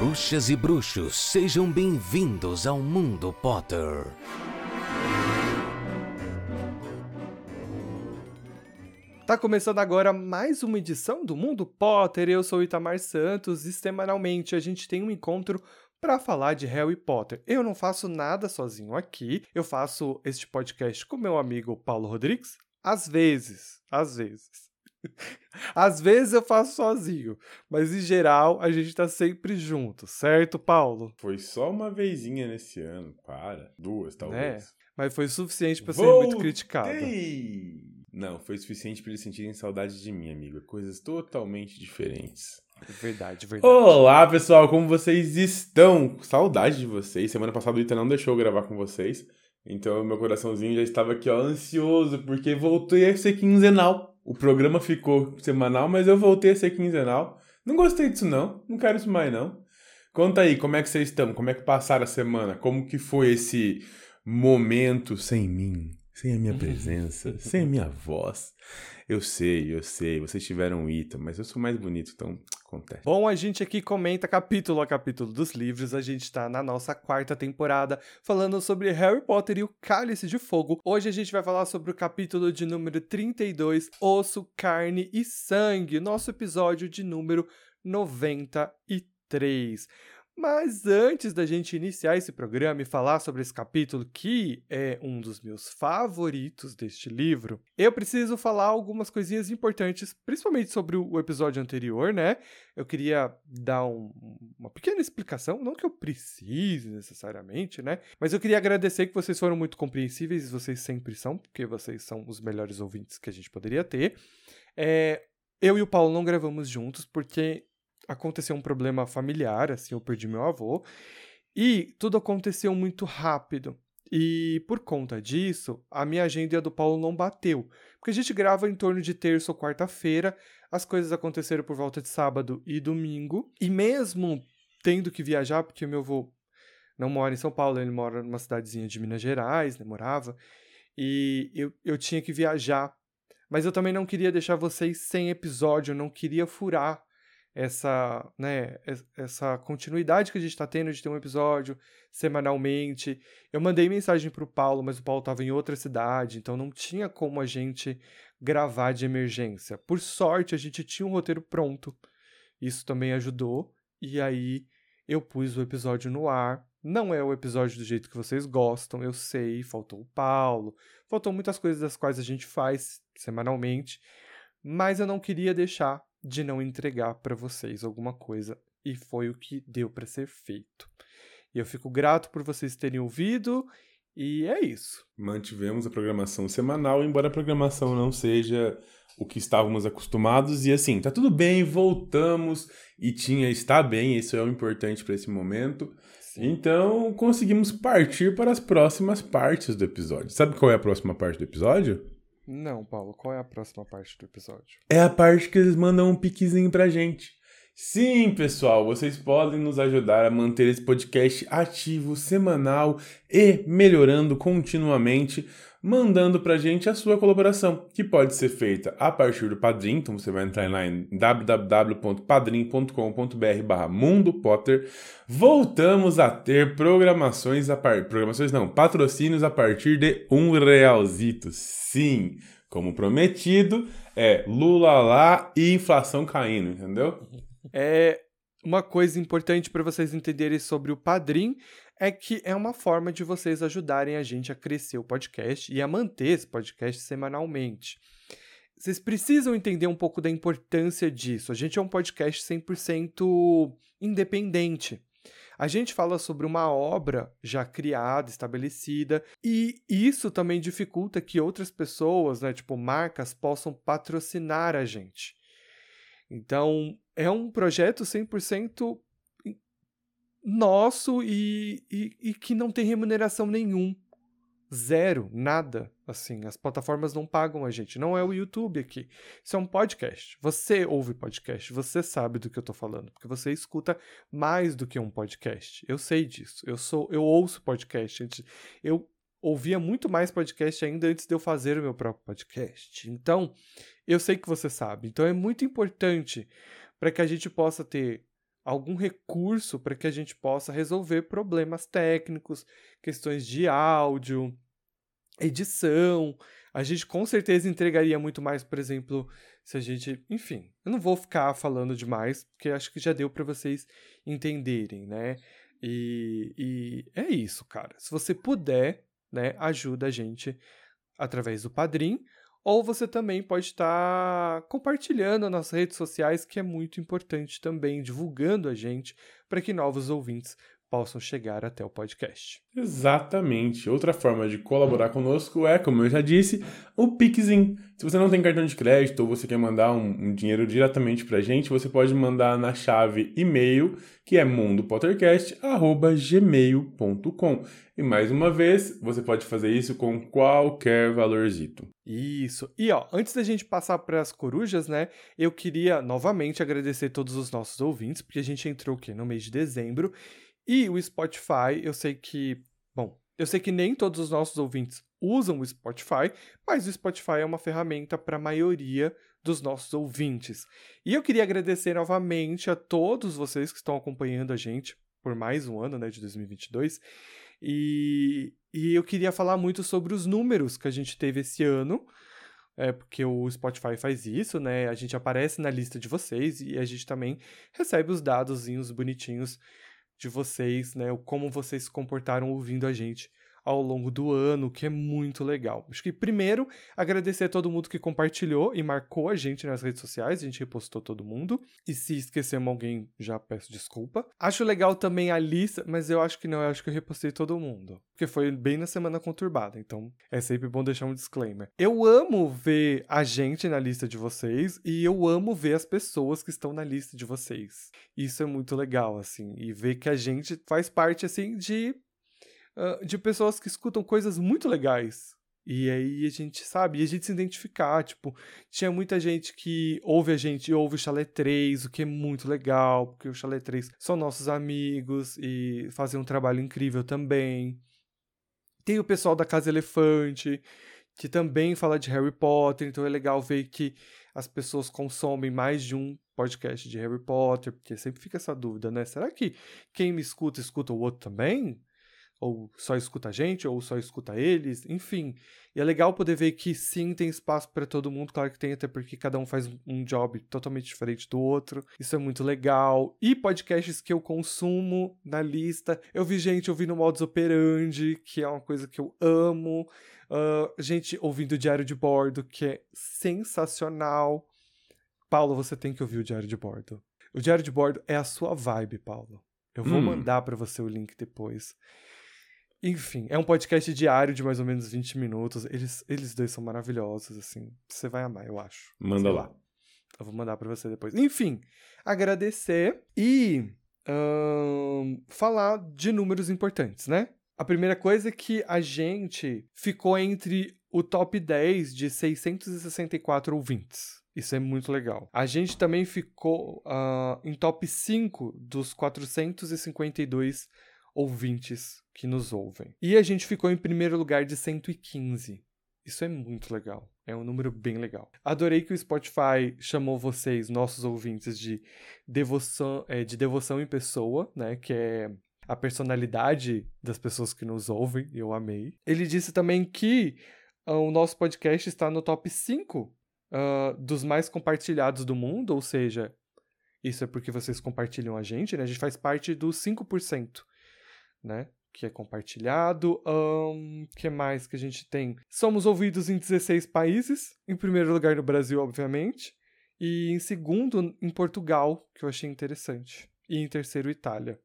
Bruxas e bruxos, sejam bem-vindos ao Mundo Potter. Tá começando agora mais uma edição do Mundo Potter. Eu sou Itamar Santos e semanalmente a gente tem um encontro para falar de Harry Potter. Eu não faço nada sozinho aqui. Eu faço este podcast com meu amigo Paulo Rodrigues. Às vezes, às vezes. Às vezes eu faço sozinho, mas em geral a gente tá sempre junto, certo, Paulo? Foi só uma vezinha nesse ano, para. Duas, talvez. É, mas foi suficiente para ser muito criticado. Não, foi suficiente para eles sentirem saudade de mim, amigo. Coisas totalmente diferentes. Verdade, verdade. Olá, pessoal, como vocês estão? Saudade de vocês. Semana passada o Ita não deixou eu gravar com vocês. Então meu coraçãozinho já estava aqui, ó, ansioso, porque voltei a ser quinzenal. O programa ficou semanal, mas eu voltei a ser quinzenal. Não gostei disso não, não quero isso mais não. Conta aí, como é que vocês estão? Como é que passaram a semana? Como que foi esse momento sem mim? Sem a minha presença, sem a minha voz. Eu sei, eu sei, vocês tiveram um Ita, mas eu sou mais bonito, então acontece. Bom, a gente aqui comenta capítulo a capítulo dos livros. A gente tá na nossa quarta temporada falando sobre Harry Potter e o Cálice de Fogo. Hoje a gente vai falar sobre o capítulo de número 32, Osso, Carne e Sangue, nosso episódio de número 93. Mas antes da gente iniciar esse programa e falar sobre esse capítulo, que é um dos meus favoritos deste livro, eu preciso falar algumas coisinhas importantes, principalmente sobre o episódio anterior, né? Eu queria dar um, uma pequena explicação, não que eu precise necessariamente, né? Mas eu queria agradecer que vocês foram muito compreensíveis, vocês sempre são, porque vocês são os melhores ouvintes que a gente poderia ter. É, eu e o Paulo não gravamos juntos porque aconteceu um problema familiar, assim, eu perdi meu avô, e tudo aconteceu muito rápido. E por conta disso, a minha agenda e a do Paulo não bateu. Porque a gente grava em torno de terça ou quarta-feira, as coisas aconteceram por volta de sábado e domingo, e mesmo tendo que viajar, porque meu avô não mora em São Paulo, ele mora numa cidadezinha de Minas Gerais, né, morava, e eu, eu tinha que viajar. Mas eu também não queria deixar vocês sem episódio, eu não queria furar essa, né, essa continuidade que a gente está tendo de ter um episódio semanalmente. Eu mandei mensagem para o Paulo, mas o Paulo estava em outra cidade, então não tinha como a gente gravar de emergência. Por sorte, a gente tinha um roteiro pronto. Isso também ajudou. E aí eu pus o episódio no ar. Não é o episódio do jeito que vocês gostam, eu sei. Faltou o Paulo, faltou muitas coisas das quais a gente faz semanalmente. Mas eu não queria deixar de não entregar para vocês alguma coisa e foi o que deu para ser feito. E eu fico grato por vocês terem ouvido e é isso. Mantivemos a programação semanal, embora a programação não seja o que estávamos acostumados e assim, tá tudo bem, voltamos e tinha está bem, isso é o importante para esse momento. Sim. Então, conseguimos partir para as próximas partes do episódio. Sabe qual é a próxima parte do episódio? Não, Paulo, qual é a próxima parte do episódio? É a parte que eles mandam um piquezinho pra gente. Sim, pessoal, vocês podem nos ajudar a manter esse podcast ativo, semanal e melhorando continuamente, mandando pra gente a sua colaboração, que pode ser feita a partir do Padrim, então você vai entrar lá em www.padrim.com.br barra Mundo Potter. Voltamos a ter programações a par... programações não, patrocínios a partir de um realzito. Sim, como prometido, é Lula lá e inflação caindo, entendeu? É uma coisa importante para vocês entenderem sobre o Padrim é que é uma forma de vocês ajudarem a gente a crescer o podcast e a manter esse podcast semanalmente. Vocês precisam entender um pouco da importância disso. A gente é um podcast 100% independente. A gente fala sobre uma obra já criada, estabelecida, e isso também dificulta que outras pessoas, né, tipo marcas, possam patrocinar a gente. Então, é um projeto 100% nosso e, e, e que não tem remuneração nenhum. Zero, nada. Assim, as plataformas não pagam a gente. Não é o YouTube aqui. Isso é um podcast. Você ouve podcast, você sabe do que eu tô falando, porque você escuta mais do que um podcast. Eu sei disso. Eu sou, eu ouço podcast. Eu ouvia muito mais podcast ainda antes de eu fazer o meu próprio podcast. Então, eu sei que você sabe. Então é muito importante para que a gente possa ter algum recurso para que a gente possa resolver problemas técnicos, questões de áudio, edição. A gente com certeza entregaria muito mais, por exemplo, se a gente, enfim, eu não vou ficar falando demais, porque acho que já deu para vocês entenderem, né? E, e é isso, cara. Se você puder, né, ajuda a gente através do Padrim, ou você também pode estar compartilhando nas redes sociais, que é muito importante também, divulgando a gente para que novos ouvintes possam chegar até o podcast. Exatamente. Outra forma de colaborar conosco é, como eu já disse, o Pixin. Se você não tem cartão de crédito ou você quer mandar um, um dinheiro diretamente para a gente, você pode mandar na chave e-mail, que é mundopottercast.gmail.com. E mais uma vez, você pode fazer isso com qualquer valorzito. Isso. E ó, antes da gente passar para as corujas, né? Eu queria novamente agradecer todos os nossos ouvintes, porque a gente entrou aqui no mês de dezembro e o Spotify, eu sei que, bom, eu sei que nem todos os nossos ouvintes usam o Spotify, mas o Spotify é uma ferramenta para a maioria dos nossos ouvintes. E eu queria agradecer novamente a todos vocês que estão acompanhando a gente por mais um ano, né, de 2022. E, e eu queria falar muito sobre os números que a gente teve esse ano, é porque o Spotify faz isso, né? A gente aparece na lista de vocês e a gente também recebe os dados bonitinhos de vocês, né? Como vocês se comportaram ouvindo a gente ao longo do ano, que é muito legal. Acho que primeiro agradecer a todo mundo que compartilhou e marcou a gente nas redes sociais, a gente repostou todo mundo. E se esquecemos alguém, já peço desculpa. Acho legal também a lista, mas eu acho que não, eu acho que eu repostei todo mundo, porque foi bem na semana conturbada, então é sempre bom deixar um disclaimer. Eu amo ver a gente na lista de vocês e eu amo ver as pessoas que estão na lista de vocês. Isso é muito legal assim, e ver que a gente faz parte assim de de pessoas que escutam coisas muito legais. E aí a gente sabe, e a gente se identificar, tipo, tinha muita gente que ouve a gente, ouve o Chalé 3, o que é muito legal, porque o Chalé 3 são nossos amigos e fazem um trabalho incrível também. Tem o pessoal da Casa Elefante, que também fala de Harry Potter, então é legal ver que as pessoas consomem mais de um podcast de Harry Potter, porque sempre fica essa dúvida, né? Será que quem me escuta, escuta o outro também? Ou só escuta a gente, ou só escuta eles, enfim. E é legal poder ver que sim, tem espaço para todo mundo, claro que tem, até porque cada um faz um job totalmente diferente do outro. Isso é muito legal. E podcasts que eu consumo na lista. Eu vi gente ouvindo Modus Operandi, que é uma coisa que eu amo. Uh, gente ouvindo o Diário de Bordo, que é sensacional. Paulo, você tem que ouvir o Diário de Bordo. O Diário de Bordo é a sua vibe, Paulo. Eu vou hum. mandar para você o link depois. Enfim, é um podcast diário de mais ou menos 20 minutos. Eles, eles dois são maravilhosos, assim. Você vai amar, eu acho. Manda Sei lá. lá. Eu vou mandar para você depois. Enfim, agradecer e falar de números importantes, né? A primeira coisa é que a gente ficou entre o top 10 de 664 ouvintes. Isso é muito legal. A gente também ficou uh, em top 5 dos 452 ouvintes que nos ouvem. E a gente ficou em primeiro lugar de 115. Isso é muito legal. É um número bem legal. Adorei que o Spotify chamou vocês, nossos ouvintes, de devoção, é, de devoção em pessoa, né? Que é a personalidade das pessoas que nos ouvem. Eu amei. Ele disse também que uh, o nosso podcast está no top 5 uh, ah, dos mais compartilhados do mundo, ou seja, isso é porque vocês compartilham a gente, né? A gente faz parte dos 5%, né? que é compartilhado. O um, que mais que a gente tem? Somos ouvidos em 16 países. Em primeiro lugar no Brasil, obviamente. E em segundo, em Portugal, que eu achei interessante. E em terceiro, Itália.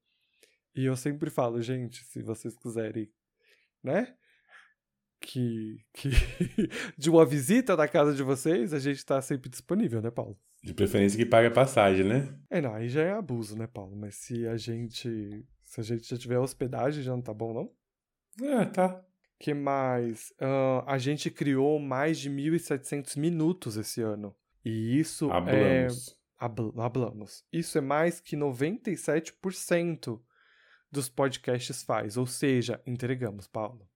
E eu sempre falo, gente, se vocês quiserem, né? Que, que de uma visita na casa de vocês, a gente tá sempre disponível, né, Paulo? De preferência que pague a passagem, né? É, não, aí já é abuso, né, Paulo? Mas se a gente se a gente já tiver hospedagem, já não tá bom, não? É, tá. que mais? Uh, a gente criou mais de 1.700 minutos esse ano. E isso Hablamos. é... Hablamos. Isso é mais que 97% dos podcasts faz. Ou seja, entregamos, Paulo.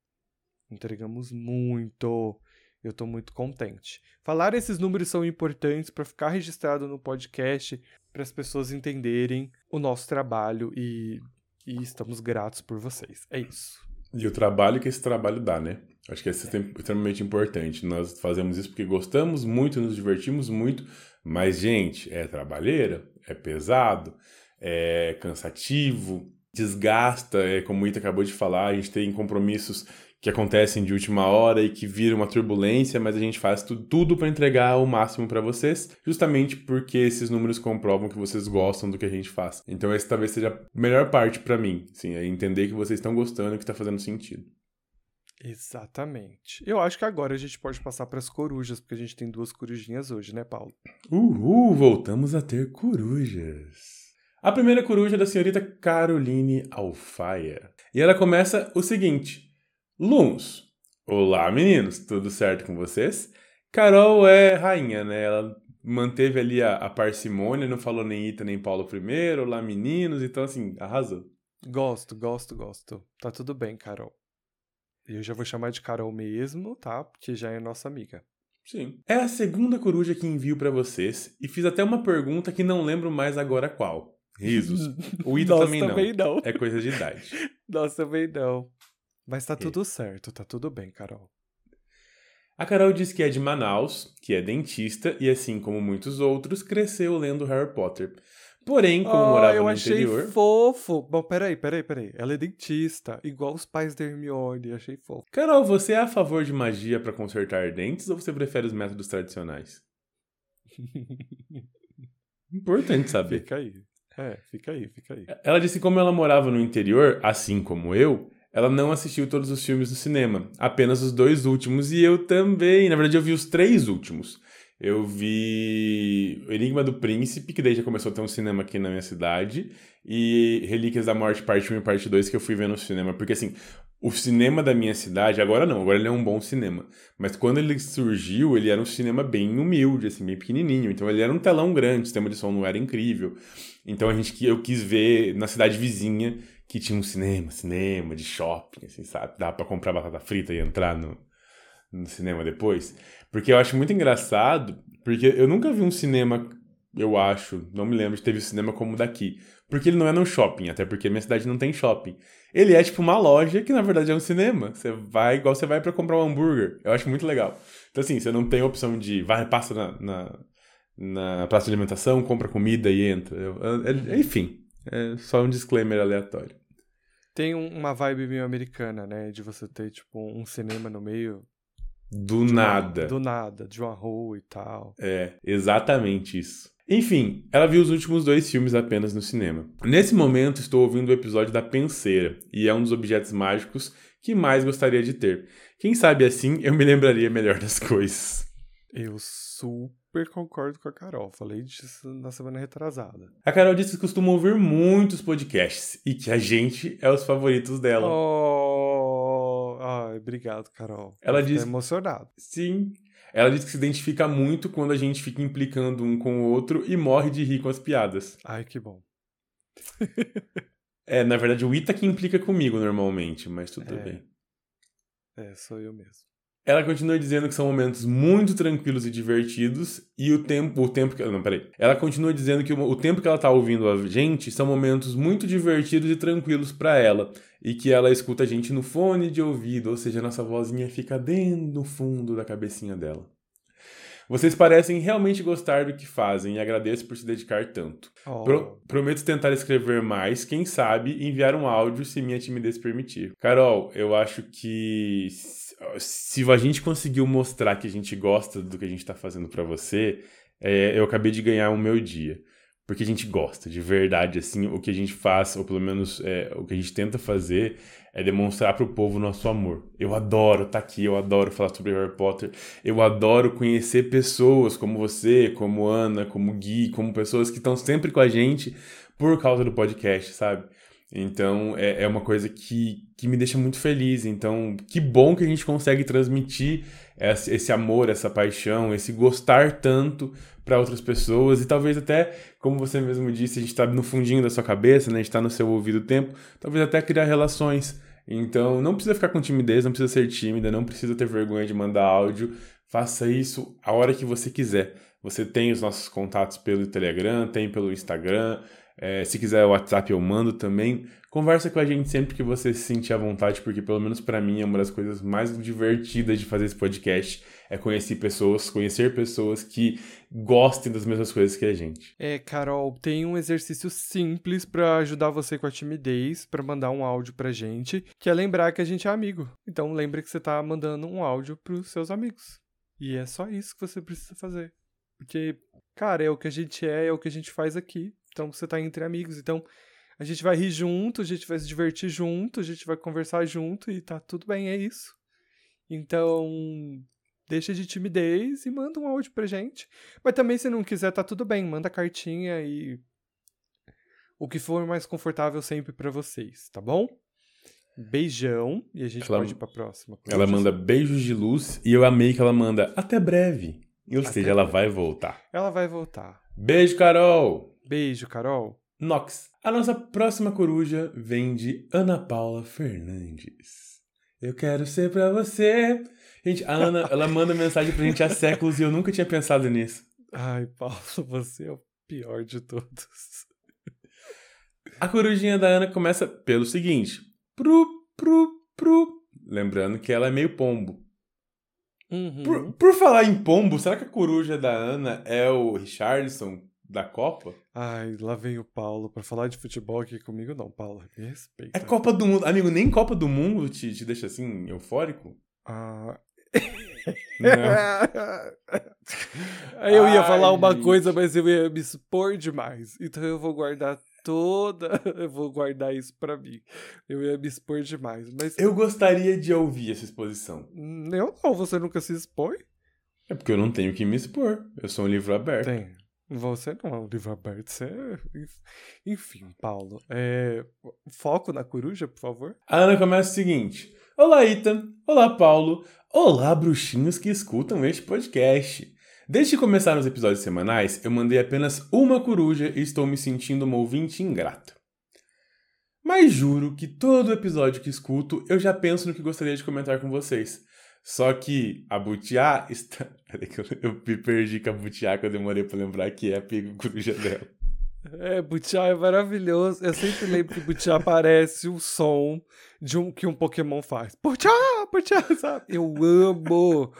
Entregamos muito. Eu tô muito contente. Falar esses números são importantes para ficar registrado no podcast, para as pessoas entenderem o nosso trabalho e, e estamos gratos por vocês. É isso. E o trabalho que esse trabalho dá, né? Acho que é extremamente importante. Nós fazemos isso porque gostamos muito, nos divertimos muito, mas, gente, é trabalheira, é pesado, é cansativo, desgasta, é, como o Ita acabou de falar, a gente tem compromissos que acontecem de última hora e que viram uma turbulência, mas a gente faz tudo, tudo para entregar o máximo para vocês, justamente porque esses números comprovam que vocês gostam do que a gente faz. Então essa talvez seja a melhor parte para mim, sim, é entender que vocês estão gostando e que está fazendo sentido. Exatamente. Eu acho que agora a gente pode passar para as corujas, porque a gente tem duas corujinhas hoje, né, Paulo? Uhul, voltamos a ter corujas. A primeira coruja é da senhorita Caroline Alfaia. E ela começa o seguinte: Luns. Olá, meninos, tudo certo com vocês? Carol é rainha, né? Ela manteve ali a, a parcimônia, não falou nem Ita nem Paulo primeiro, olá, meninos, então assim, arrasou. Gosto, gosto, gosto. Tá tudo bem, Carol. Eu já vou chamar de Carol mesmo, tá? Porque já é nossa amiga. Sim. É a segunda coruja que envio para vocês e fiz até uma pergunta que não lembro mais agora qual. Risos. O Ita Nossa, também, não. também não. É coisa de idade. Nossa, também não. Mas tá tudo certo, tá tudo bem, Carol. A Carol diz que é de Manaus, que é dentista e, assim como muitos outros, cresceu lendo Harry Potter. Porém, como oh, morava eu no achei interior. fofo. Bom, peraí, peraí, peraí. Ela é dentista, igual os pais da Hermione. Achei fofo. Carol, você é a favor de magia para consertar dentes ou você prefere os métodos tradicionais? Importante saber. Fica aí. É, fica aí, fica aí. Ela disse que como ela morava no interior, assim como eu, ela não assistiu todos os filmes do cinema, apenas os dois últimos, e eu também. Na verdade, eu vi os três últimos. Eu vi Enigma do Príncipe, que daí já começou a ter um cinema aqui na minha cidade, e Relíquias da Morte, parte 1 e parte 2, que eu fui ver no cinema. Porque, assim, o cinema da minha cidade, agora não, agora ele é um bom cinema. Mas quando ele surgiu, ele era um cinema bem humilde, assim, bem pequenininho. Então ele era um telão grande, o sistema de som não era incrível. Então a gente, eu quis ver na cidade vizinha, que tinha um cinema, cinema de shopping, assim, sabe? Dá pra comprar batata frita e entrar no, no cinema depois. Porque eu acho muito engraçado, porque eu nunca vi um cinema, eu acho, não me lembro de ter visto cinema como daqui. Porque ele não é num shopping, até porque minha cidade não tem shopping. Ele é tipo uma loja que na verdade é um cinema. Você vai igual você vai para comprar um hambúrguer. Eu acho muito legal. Então assim, você não tem opção de vai, passa na, na, na praça de alimentação, compra comida e entra. Eu, eu, enfim, é só um disclaimer aleatório. Tem uma vibe meio americana, né? De você ter, tipo, um cinema no meio. Do nada. Uma, do nada, de uma rua e tal. É, exatamente isso. Enfim, ela viu os últimos dois filmes apenas no cinema. Nesse momento, estou ouvindo o episódio da Penseira, e é um dos objetos mágicos que mais gostaria de ter. Quem sabe assim eu me lembraria melhor das coisas. Eu super concordo com a Carol. Falei disso na semana retrasada. A Carol disse que costuma ouvir muitos podcasts e que a gente é os favoritos dela. Oh, ai, obrigado, Carol. Ela disse emocionado. Sim. Ela diz que se identifica muito quando a gente fica implicando um com o outro e morre de rir com as piadas. Ai, que bom. é, na verdade, o Ita que implica comigo normalmente, mas tudo é. bem. É, sou eu mesmo. Ela continua dizendo que são momentos muito tranquilos e divertidos e o tempo, o tempo que não, peraí. Ela continua dizendo que o, o tempo que ela tá ouvindo a gente são momentos muito divertidos e tranquilos para ela e que ela escuta a gente no fone de ouvido, ou seja, nossa vozinha fica dentro do fundo da cabecinha dela. Vocês parecem realmente gostar do que fazem e agradeço por se dedicar tanto. Oh. Pro, prometo tentar escrever mais, quem sabe enviar um áudio se minha timidez permitir. Carol, eu acho que se a gente conseguiu mostrar que a gente gosta do que a gente está fazendo para você, é, eu acabei de ganhar o meu dia. Porque a gente gosta, de verdade, assim, o que a gente faz, ou pelo menos é, o que a gente tenta fazer, é demonstrar para o povo nosso amor. Eu adoro estar tá aqui, eu adoro falar sobre Harry Potter, eu adoro conhecer pessoas como você, como Ana, como Gui, como pessoas que estão sempre com a gente por causa do podcast, sabe? Então é, é uma coisa que, que me deixa muito feliz. Então, que bom que a gente consegue transmitir esse, esse amor, essa paixão, esse gostar tanto para outras pessoas e talvez até, como você mesmo disse, a gente está no fundinho da sua cabeça, né? a gente está no seu ouvido o tempo, talvez até criar relações Então, não precisa ficar com timidez, não precisa ser tímida, não precisa ter vergonha de mandar áudio. Faça isso a hora que você quiser. Você tem os nossos contatos pelo Telegram, tem pelo Instagram. É, se quiser o WhatsApp, eu mando também. Conversa com a gente sempre que você se sentir à vontade, porque pelo menos para mim é uma das coisas mais divertidas de fazer esse podcast é conhecer pessoas, conhecer pessoas que gostem das mesmas coisas que a gente. É, Carol, tem um exercício simples para ajudar você com a timidez, para mandar um áudio pra gente, que é lembrar que a gente é amigo. Então lembre que você tá mandando um áudio pros seus amigos. E é só isso que você precisa fazer. Porque, cara, é o que a gente é, é o que a gente faz aqui. Então você tá entre amigos. Então a gente vai rir junto, a gente vai se divertir junto, a gente vai conversar junto e tá tudo bem, é isso. Então, deixa de timidez e manda um áudio pra gente. Mas também, se não quiser, tá tudo bem, manda cartinha e. O que for mais confortável sempre para vocês, tá bom? Beijão e a gente ela, pode ir pra próxima. Ela manda beijos de luz e eu amei que ela manda até breve. Ou até seja, ela breve. vai voltar. Ela vai voltar. Beijo, Carol! Beijo, Carol. Nox. A nossa próxima coruja vem de Ana Paula Fernandes. Eu quero ser pra você. Gente, a Ana, ela manda mensagem pra gente há séculos e eu nunca tinha pensado nisso. Ai, Paulo, você é o pior de todos. A corujinha da Ana começa pelo seguinte: Pru, pru, pru. Lembrando que ela é meio pombo. Uhum. Por, por, falar em pombo, será que a coruja da Ana é o Richardson da Copa? Ai, lá vem o Paulo pra falar de futebol aqui comigo. Não, Paulo, me respeita. É Copa do Mundo. Amigo, nem Copa do Mundo te, te deixa assim eufórico? Ah. eu ia Ai, falar uma gente. coisa, mas eu ia me expor demais. Então eu vou guardar toda. Eu vou guardar isso para mim. Eu ia me expor demais. Mas... Eu gostaria de ouvir essa exposição. Eu não, você nunca se expõe? É porque eu não tenho que me expor. Eu sou um livro aberto. Tem. Você não é um livro aberto, você é... Enfim, Paulo. É... Foco na coruja, por favor. A Ana começa o seguinte. Olá, Ita. Olá, Paulo. Olá, bruxinhos que escutam este podcast. Desde que começaram os episódios semanais, eu mandei apenas uma coruja e estou me sentindo uma ouvinte ingrata. Mas juro que todo episódio que escuto eu já penso no que gostaria de comentar com vocês. Só que a Butiá está. Peraí que eu, eu me perdi com a Butiá que eu demorei pra lembrar que é a coruja dela. É, Butiá é maravilhoso. Eu sempre lembro que Butiá parece o som de um que um Pokémon faz. Butiá, Butiá, sabe? Eu amo.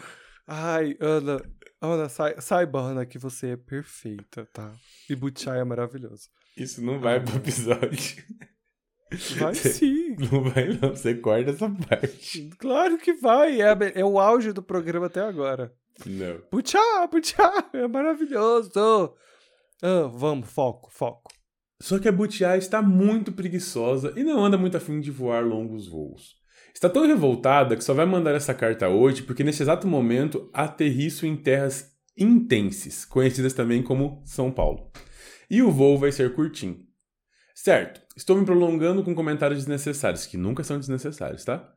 Ai, Ana, Ana, sai, saiba, Ana, que você é perfeita, tá? E Butchai é maravilhoso. Isso não vai pro episódio. Vai sim. Não vai não, você corta essa parte. Claro que vai, é, é o auge do programa até agora. Não. Butchá, Butchá, é maravilhoso. Ah, vamos, foco, foco. Só que a Butiá está muito preguiçosa e não anda muito afim de voar longos voos. Está tão revoltada que só vai mandar essa carta hoje porque nesse exato momento aterriço em terras intenses, conhecidas também como São Paulo. E o voo vai ser curtinho. Certo, estou me prolongando com comentários desnecessários, que nunca são desnecessários, tá?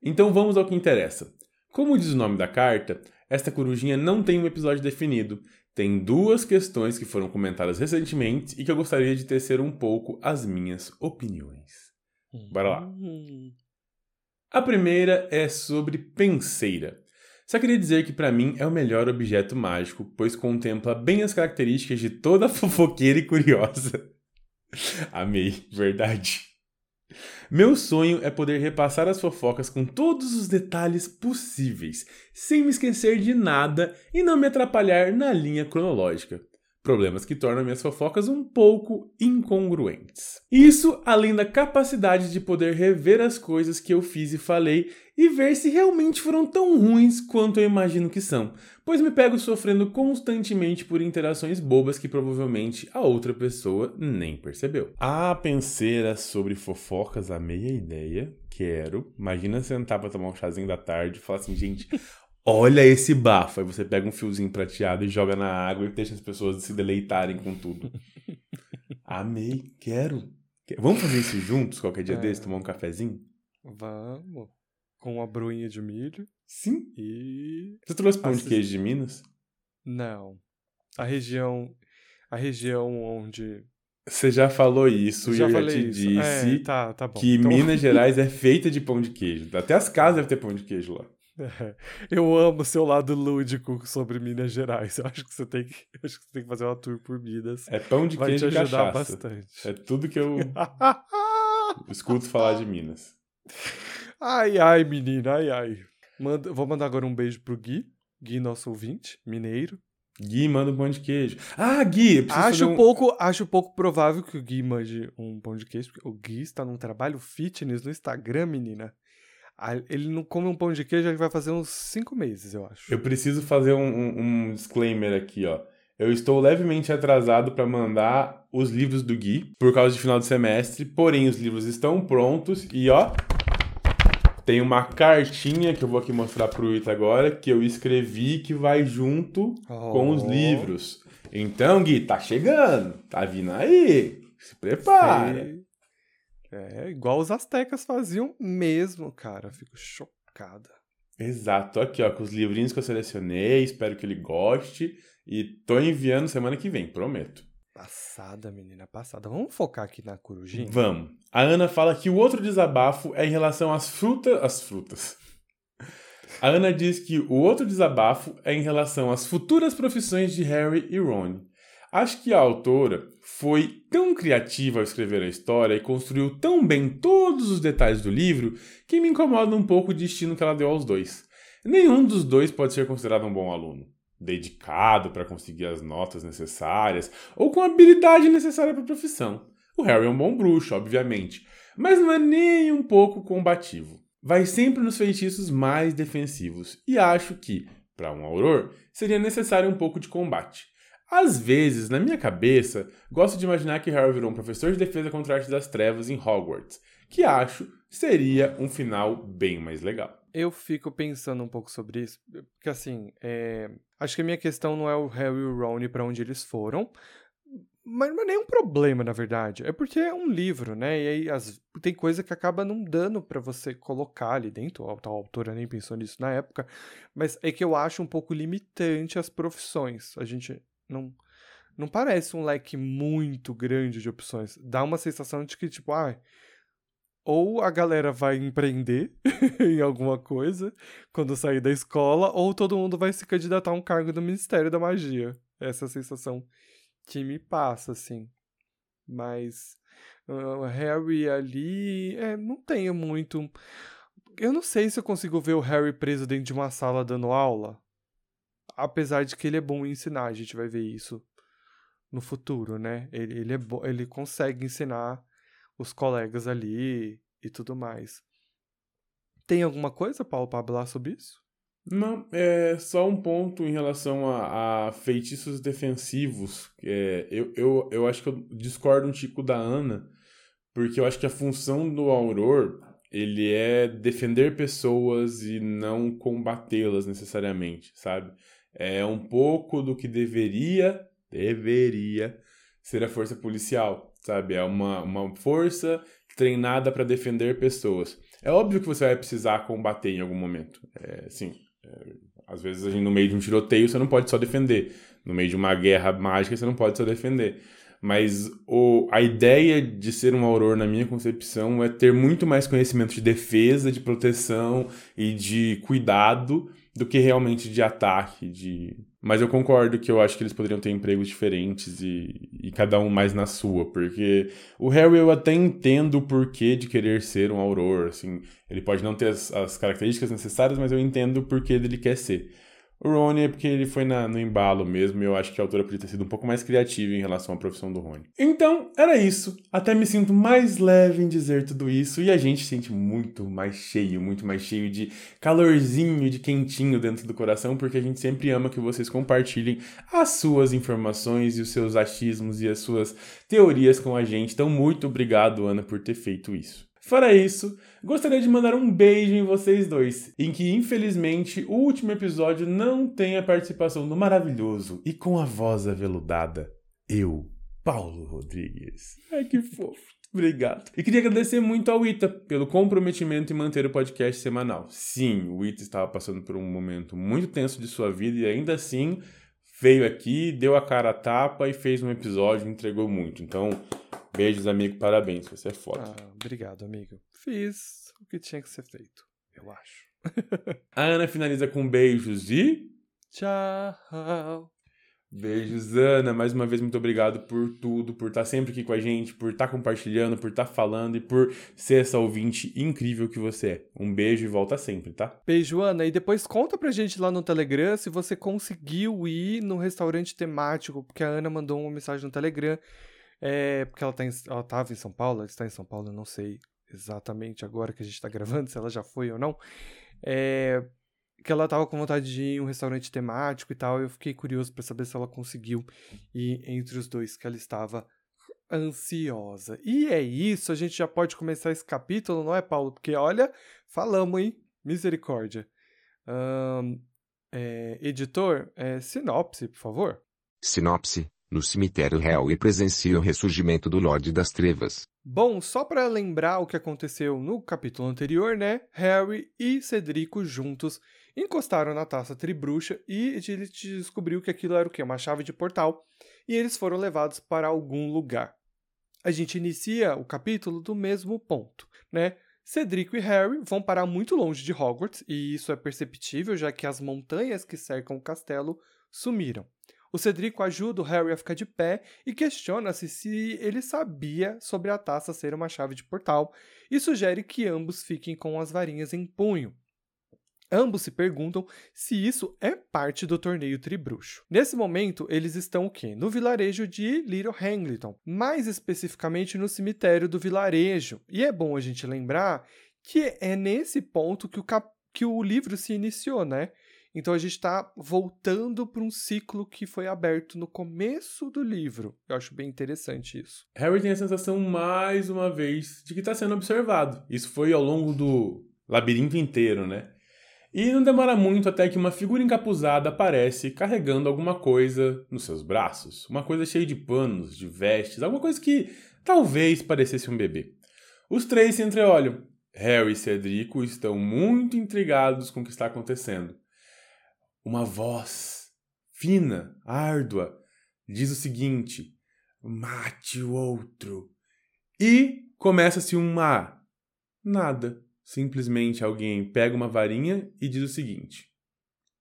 Então vamos ao que interessa. Como diz o nome da carta, esta corujinha não tem um episódio definido. Tem duas questões que foram comentadas recentemente e que eu gostaria de tecer um pouco as minhas opiniões. Bora lá. A primeira é sobre penseira. Só queria dizer que para mim é o melhor objeto mágico, pois contempla bem as características de toda fofoqueira e curiosa. Amei, verdade. Meu sonho é poder repassar as fofocas com todos os detalhes possíveis, sem me esquecer de nada e não me atrapalhar na linha cronológica problemas que tornam minhas fofocas um pouco incongruentes. Isso além da capacidade de poder rever as coisas que eu fiz e falei e ver se realmente foram tão ruins quanto eu imagino que são, pois me pego sofrendo constantemente por interações bobas que provavelmente a outra pessoa nem percebeu. A penseira sobre fofocas, a meia ideia. Quero. Imagina sentar pra tomar um chazinho da tarde e falar assim, gente, olha esse bafo. Aí você pega um fiozinho prateado e joga na água e deixa as pessoas se deleitarem com tudo. Amei, quero. Vamos fazer isso juntos qualquer dia é. desse, tomar um cafezinho? Vamos. Com uma bruinha de milho. Sim. E. Você trouxe pão Assist... de queijo de Minas? Não. A região. A região onde Você já falou isso já e eu já te isso. disse É, tá, tá bom. que Então- Minas Gerais é feita de pão de queijo. Até as casas devem ter pão de queijo lá. É, Eu amo seu lado lúdico sobre Minas Gerais. Eu acho que você tem que, acho que você tem que fazer uma tour por Minas. É pão de Vai te queijo e ajudar cachaça. bastante. É tudo que eu escuto falar de Minas. Ai, ai, menina, ai, ai. Manda, vou mandar agora um beijo pro Gui. Gui, nosso ouvinte, mineiro. Gui, manda um pão de queijo. Ah, Gui, Acho um... pouco, acho pouco provável que o Gui mande um pão de queijo, porque o Gui está num trabalho fitness no Instagram, menina. Ah, Ele não come um pão de queijo, ele vai fazer uns cinco meses, eu acho. Eu preciso fazer um, um- um disclaimer aqui, ó. Eu estou levemente atrasado para mandar os livros do Gui por causa de final de semestre, porém os livros estão prontos e ó, tem uma cartinha que eu vou aqui mostrar pro Ita agora que eu escrevi que vai junto com os Oh. livros. Então, Gui, tá chegando, tá vindo aí. Se prepara. Sei. É, igual os astecas faziam mesmo, cara. Fico chocada. Exato, aqui ó, com os livrinhos que eu selecionei, espero que ele goste e tô enviando semana que vem, prometo. Passada, menina, passada. Vamos focar aqui na corujinha? Vamos. A Ana fala que o outro desabafo é em relação às frutas. Às frutas. A Ana diz que o outro desabafo é em relação às futuras profissões de Harry e Ron. Acho que a autora foi tão criativa ao escrever a história e construiu tão bem todos os detalhes do livro que me incomoda um pouco o destino que ela deu aos dois. Nenhum dos dois pode ser considerado um bom aluno, dedicado para conseguir as notas necessárias ou com a habilidade necessária para a profissão. O Harry é um bom bruxo, obviamente, mas não é nem um pouco combativo. Vai sempre nos feitiços mais defensivos e acho que, para um auror, seria necessário um pouco de combate. Às vezes, na minha cabeça, gosto de imaginar que Harry virou um professor de defesa contra a arte das trevas em Hogwarts, que acho seria um final bem mais legal. Eu fico pensando um pouco sobre isso, porque assim, é, acho que a minha questão não é o Harry e o Ron pra onde eles foram, mas não é nenhum problema, na verdade. É porque é um livro, né? E aí as- tem coisa que acaba não dando pra você colocar ali dentro. A tal autora nem pensou nisso na época, mas é que eu acho um pouco limitante as profissões. A gente não. Não parece um leque muito grande de opções. Dá uma sensação de que, tipo, ah, ou a galera vai empreender em alguma coisa quando sair da escola, ou todo mundo vai se candidatar a um cargo do Ministério da Magia. Essa é sensação que me passa, assim. Mas o Harry ali, é, não tenho muito. Eu não sei se eu consigo ver o Harry preso dentro de uma sala dando aula. Apesar de que ele é bom em ensinar, a gente vai ver isso no futuro, né? Ele, ele, é ele consegue ensinar os colegas ali e tudo mais. Tem alguma coisa, Paulo, para falar sobre isso? Não, é só um ponto em relação a, a feitiços defensivos. É, eu, eu, eu acho que eu discordo um tico da Ana, porque eu acho que a função do Auror ele é defender pessoas e não combatê-las necessariamente, sabe? É um pouco do que deveria, deveria ser a força policial, sabe? É uma, uma força treinada para defender pessoas. É óbvio que você vai precisar combater em algum momento. É, assim, é, às vezes a gente, no meio de um tiroteio você não pode só defender. No meio de uma guerra mágica você não pode só defender. Mas o, a ideia de ser um auror, na minha concepção, é ter muito mais conhecimento de defesa, de proteção e de cuidado do que realmente de ataque. De... Mas eu concordo que eu acho que eles poderiam ter empregos diferentes e, e cada um mais na sua, porque o Harry eu até entendo o porquê de querer ser um auror, assim, ele pode não ter as, as características necessárias, mas eu entendo o porquê dele quer ser. O Rony é porque ele foi na, no embalo mesmo, e eu acho que a autora podia ter sido um pouco mais criativa em relação à profissão do Rony. Então, era isso. Até me sinto mais leve em dizer tudo isso, e a gente se sente muito mais cheio, muito mais cheio de calorzinho, de quentinho dentro do coração, porque a gente sempre ama que vocês compartilhem as suas informações e os seus achismos e as suas teorias com a gente. Então, muito obrigado, Ana, por ter feito isso. Fora isso, gostaria de mandar um beijo em vocês dois, em que infelizmente o último episódio não tem a participação do maravilhoso e com a voz aveludada, eu, Paulo Rodrigues. Ai que fofo. Obrigado. E queria agradecer muito ao Ita pelo comprometimento em manter o podcast semanal. Sim, o Ita estava passando por um momento muito tenso de sua vida e ainda assim veio aqui, deu a cara a tapa e fez um episódio, entregou muito. Então, beijos, amigo, parabéns, você é foda. Ah, obrigado, amigo. Fiz o que tinha que ser feito, eu acho. a Ana finaliza com beijos e. Tchau. Beijos, Ana. Mais uma vez, muito obrigado por tudo, por estar sempre aqui com a gente, por estar compartilhando, por estar falando e por ser essa ouvinte incrível que você é. Um beijo e volta sempre, tá? Beijo, Ana. E depois conta pra gente lá no Telegram se você conseguiu ir no restaurante temático, porque a Ana mandou uma mensagem no Telegram. É, porque ela, tá em, ela tava em São Paulo, ela está em São Paulo, eu não sei exatamente agora que a gente tá gravando, se ela já foi ou não. É, que ela tava com vontade de ir em um restaurante temático e tal. Eu fiquei curioso para saber se ela conseguiu ir entre os dois, que ela estava ansiosa. E é isso, a gente já pode começar esse capítulo, não é, Paulo? Porque olha, falamos, hein? Misericórdia. Um, é, editor, é, sinopse, por favor. Sinopse. No cemitério Harry presencia o ressurgimento do Lorde das Trevas. Bom, só para lembrar o que aconteceu no capítulo anterior, né? Harry e Cedrico juntos encostaram na taça tribruxa e ele descobriu que aquilo era o quê? Uma chave de portal. E eles foram levados para algum lugar. A gente inicia o capítulo do mesmo ponto, né? Cedrico e Harry vão parar muito longe de Hogwarts, e isso é perceptível, já que as montanhas que cercam o castelo sumiram. O Cedrico ajuda o Harry a ficar de pé e questiona-se se ele sabia sobre a taça ser uma chave de portal e sugere que ambos fiquem com as varinhas em punho. Ambos se perguntam se isso é parte do torneio tribruxo. Nesse momento, eles estão o quê? No vilarejo de Little Hangleton, mais especificamente no cemitério do vilarejo. E é bom a gente lembrar que é nesse ponto que o, cap... que o livro se iniciou, né? Então a gente está voltando para um ciclo que foi aberto no começo do livro. Eu acho bem interessante isso. Harry tem a sensação, mais uma vez, de que está sendo observado. Isso foi ao longo do labirinto inteiro, né? E não demora muito até que uma figura encapuzada aparece carregando alguma coisa nos seus braços. Uma coisa cheia de panos, de vestes, alguma coisa que talvez parecesse um bebê. Os três se entreolham. Harry e Cedrico estão muito intrigados com o que está acontecendo. Uma voz fina, árdua, diz o seguinte: mate o outro. E começa-se uma nada. Simplesmente alguém pega uma varinha e diz o seguinte: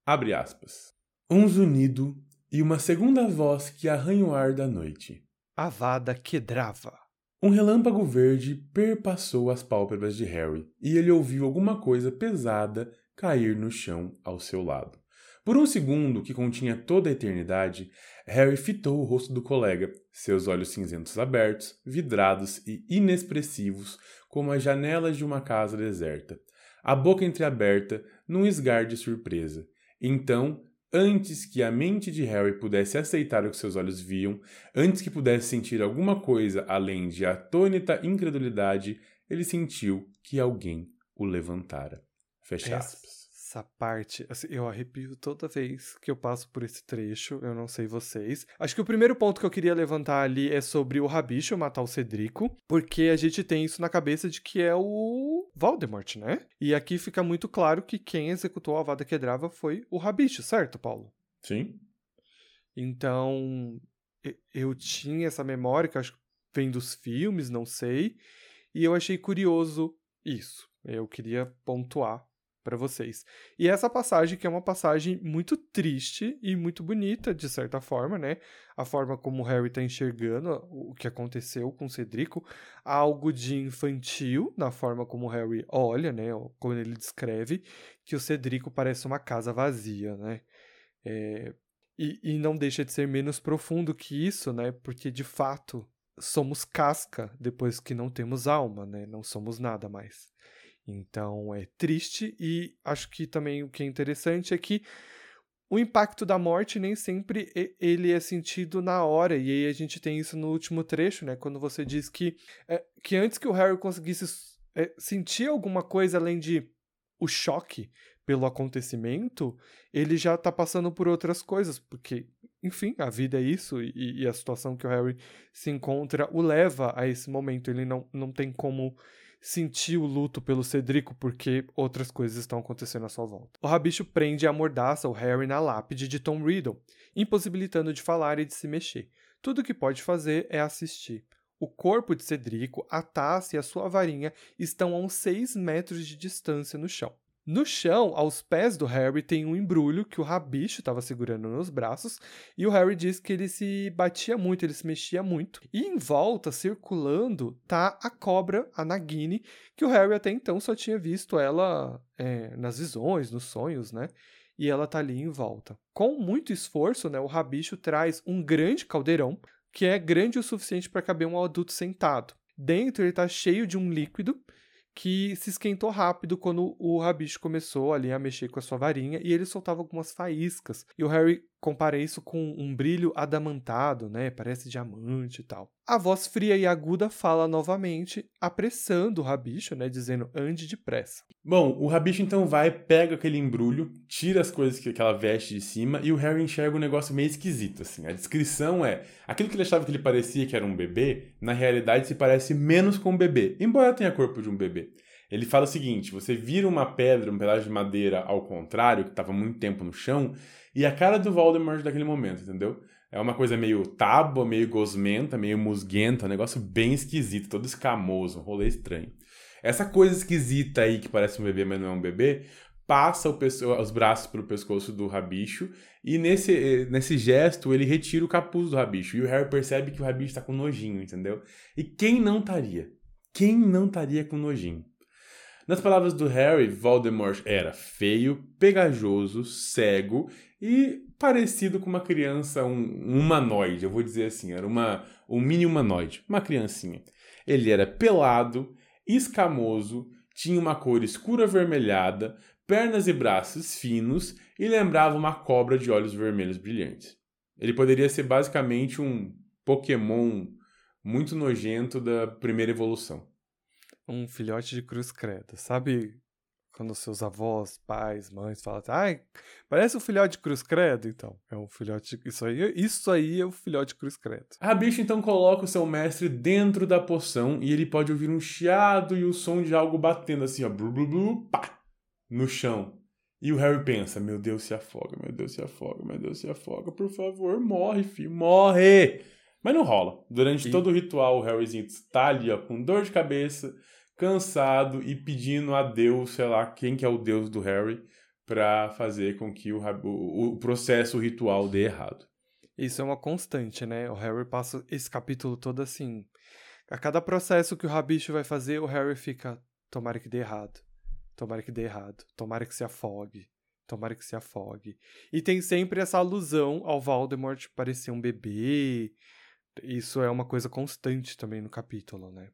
abre aspas. Um zunido e uma segunda voz que arranha o ar da noite. Avada Kedrava. Um relâmpago verde perpassou as pálpebras de Harry e ele ouviu alguma coisa pesada cair no chão ao seu lado. Por um segundo, que continha toda a eternidade, Harry fitou o rosto do colega, seus olhos cinzentos abertos, vidrados e inexpressivos como as janelas de uma casa deserta, a boca entreaberta num esgar de surpresa. Então, antes que a mente de Harry pudesse aceitar o que seus olhos viam, antes que pudesse sentir alguma coisa além de atônita incredulidade, ele sentiu que alguém o levantara. Fecha aspas essa parte, assim, eu arrepio toda vez que eu passo por esse trecho, eu não sei vocês. Acho que o primeiro ponto que eu queria levantar ali é sobre o Rabicho matar o Cedrico, porque a gente tem isso na cabeça de que é o Voldemort, né? E aqui fica muito claro que quem executou a Avada Kedrava foi o Rabicho, certo, Paulo? Sim. Então, eu tinha essa memória, que acho que vem dos filmes, não sei, e eu achei curioso isso. Eu queria pontuar para vocês. E essa passagem que é uma passagem muito triste e muito bonita de certa forma, né? A forma como Harry está enxergando o que aconteceu com Cedrico, algo de infantil na forma como Harry olha, né? Como ele descreve que o Cedrico parece uma casa vazia, né? É... E, e não deixa de ser menos profundo que isso, né? Porque de fato somos casca depois que não temos alma, né? Não somos nada mais. Então é triste e acho que também o que é interessante é que o impacto da morte nem sempre ele é sentido na hora e aí a gente tem isso no último trecho, né? Quando você diz que é, que antes que o Harry conseguisse é, sentir alguma coisa além de o choque pelo acontecimento, ele já tá passando por outras coisas, porque, enfim, a vida é isso e, e a situação que o Harry se encontra o leva a esse momento. Ele não, não tem como sentir o luto pelo Cedrico porque outras coisas estão acontecendo à sua volta. O rabicho prende e amordaça o Harry na lápide de Tom Riddle, impossibilitando de falar e de se mexer. Tudo o que pode fazer é assistir. O corpo de Cedrico, a taça e a sua varinha estão a uns 6 metros de distância no chão. No chão, aos pés do Harry, tem um embrulho que o rabicho estava segurando nos braços, e o Harry diz que ele se batia muito, ele se mexia muito. E em volta, circulando, tá a cobra, a Nagini, que o Harry até então só tinha visto ela é, nas visões, nos sonhos, né? E ela tá ali em volta. Com muito esforço, né, o rabicho traz um grande caldeirão, que é grande o suficiente para caber um adulto sentado. Dentro ele está cheio de um líquido que se esquentou rápido quando o Rabicho começou ali a mexer com a sua varinha e ele soltava algumas faíscas. E o Harry compara isso com um brilho adamantado, né? Parece diamante e tal. A voz fria e aguda fala novamente, apressando o Rabicho, né? Dizendo, ande depressa. Bom, o Rabicho então vai, pega aquele embrulho, tira as coisas que, ela veste de cima e o Harry enxerga um negócio meio esquisito, assim. A descrição é, aquilo que ele achava que ele parecia que era um bebê, na realidade se parece menos com um bebê, embora tenha corpo de um bebê. Ele fala o seguinte: você vira uma pedra, um pedaço de madeira ao contrário, que estava muito tempo no chão, e a cara do Voldemort daquele momento, entendeu? É uma coisa meio tábua, meio gosmenta, meio musguenta, um negócio bem esquisito, todo escamoso, um rolê estranho. Essa coisa esquisita aí, que parece um bebê, mas não é um bebê, passa os braços pelo pescoço do rabicho e nesse, nesse gesto ele retira o capuz do rabicho. E o Harry percebe que o rabicho está com nojinho, entendeu? E quem não estaria? Quem não estaria com nojinho? Nas palavras do Harry, Voldemort era feio, pegajoso, cego e parecido com uma criança, um, um humanoide, eu vou dizer assim, era uma, um mini humanoide, uma criancinha. Ele era pelado, escamoso, tinha uma cor escura avermelhada, pernas e braços finos e lembrava uma cobra de olhos vermelhos brilhantes. Ele poderia ser basicamente um Pokémon muito nojento da primeira evolução um filhote de cruz credo. Sabe quando seus avós, pais, mães falam assim, ai, parece um filhote de cruz credo? Então, é um filhote. Isso aí, isso aí é o um filhote de cruz credo. A bicha então coloca o seu mestre dentro da poção e ele pode ouvir um chiado e o som de algo batendo assim, ó, blu, blu, blu, pá, no chão. E o Harry pensa: Meu Deus, se afoga, meu Deus, se afoga, meu Deus, se afoga, por favor, morre, filho, morre! Mas não rola. Durante e... todo o ritual, o Harryzinho está ali, ó, com dor de cabeça, cansado e pedindo a Deus, sei lá, quem que é o Deus do Harry, para fazer com que o, o, o processo ritual dê errado. Isso é uma constante, né? O Harry passa esse capítulo todo assim. A cada processo que o Rabicho vai fazer, o Harry fica: tomara que dê errado, tomara que dê errado, tomara que se afogue, tomara que se afogue. E tem sempre essa alusão ao Voldemort parecer um bebê. Isso é uma coisa constante também no capítulo, né?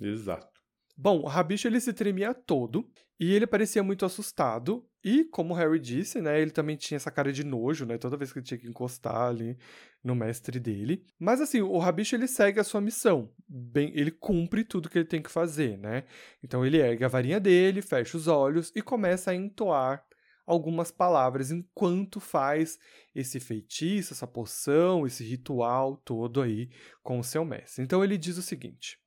Exato. Bom, o Rabicho ele se tremia todo e ele parecia muito assustado. E, como o Harry disse, né, ele também tinha essa cara de nojo, né, toda vez que ele tinha que encostar ali no mestre dele. Mas assim, o Rabicho ele segue a sua missão. Bem, ele cumpre tudo que ele tem que fazer, né? Então ele ergue a varinha dele, fecha os olhos e começa a entoar algumas palavras enquanto faz esse feitiço, essa poção, esse ritual todo aí com o seu mestre. Então ele diz o seguinte: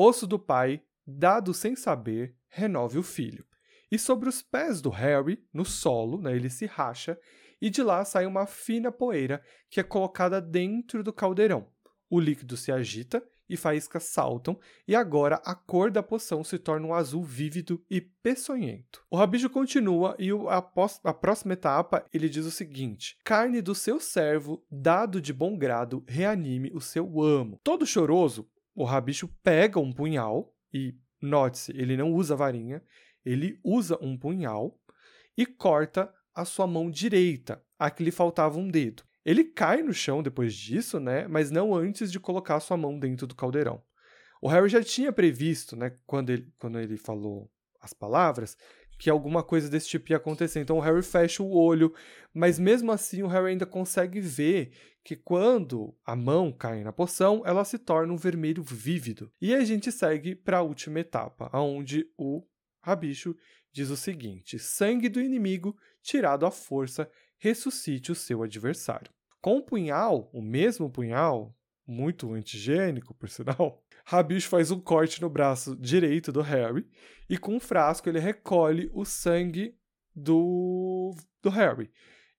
Osso do pai, dado sem saber, renove o filho. E sobre os pés do Harry, no solo, né, ele se racha, e de lá sai uma fina poeira que é colocada dentro do caldeirão. O líquido se agita e faíscas saltam, e agora a cor da poção se torna um azul vívido e peçonhento. O rabijo continua e a, a, próxima etapa ele diz o seguinte: Carne do seu servo, dado de bom grado, reanime o seu amo. Todo choroso o rabicho pega um punhal e, note-se, ele não usa varinha, ele usa um punhal e corta a sua mão direita, a que lhe faltava um dedo. Ele cai no chão depois disso, né? Mas não antes de colocar a sua mão dentro do caldeirão. O Harry já tinha previsto, né, quando ele, quando ele falou as palavras, que alguma coisa desse tipo ia acontecer. Então o Harry fecha o olho, mas mesmo assim o Harry ainda consegue ver que quando a mão cai na poção, ela se torna um vermelho vívido. E a gente segue para a última etapa, aonde o Rabicho diz o seguinte: sangue do inimigo tirado à força ressuscite o seu adversário. Com o punhal, o mesmo punhal, muito antigênico, por sinal, Rabicho faz um corte no braço direito do Harry e com um frasco ele recolhe o sangue do, do Harry.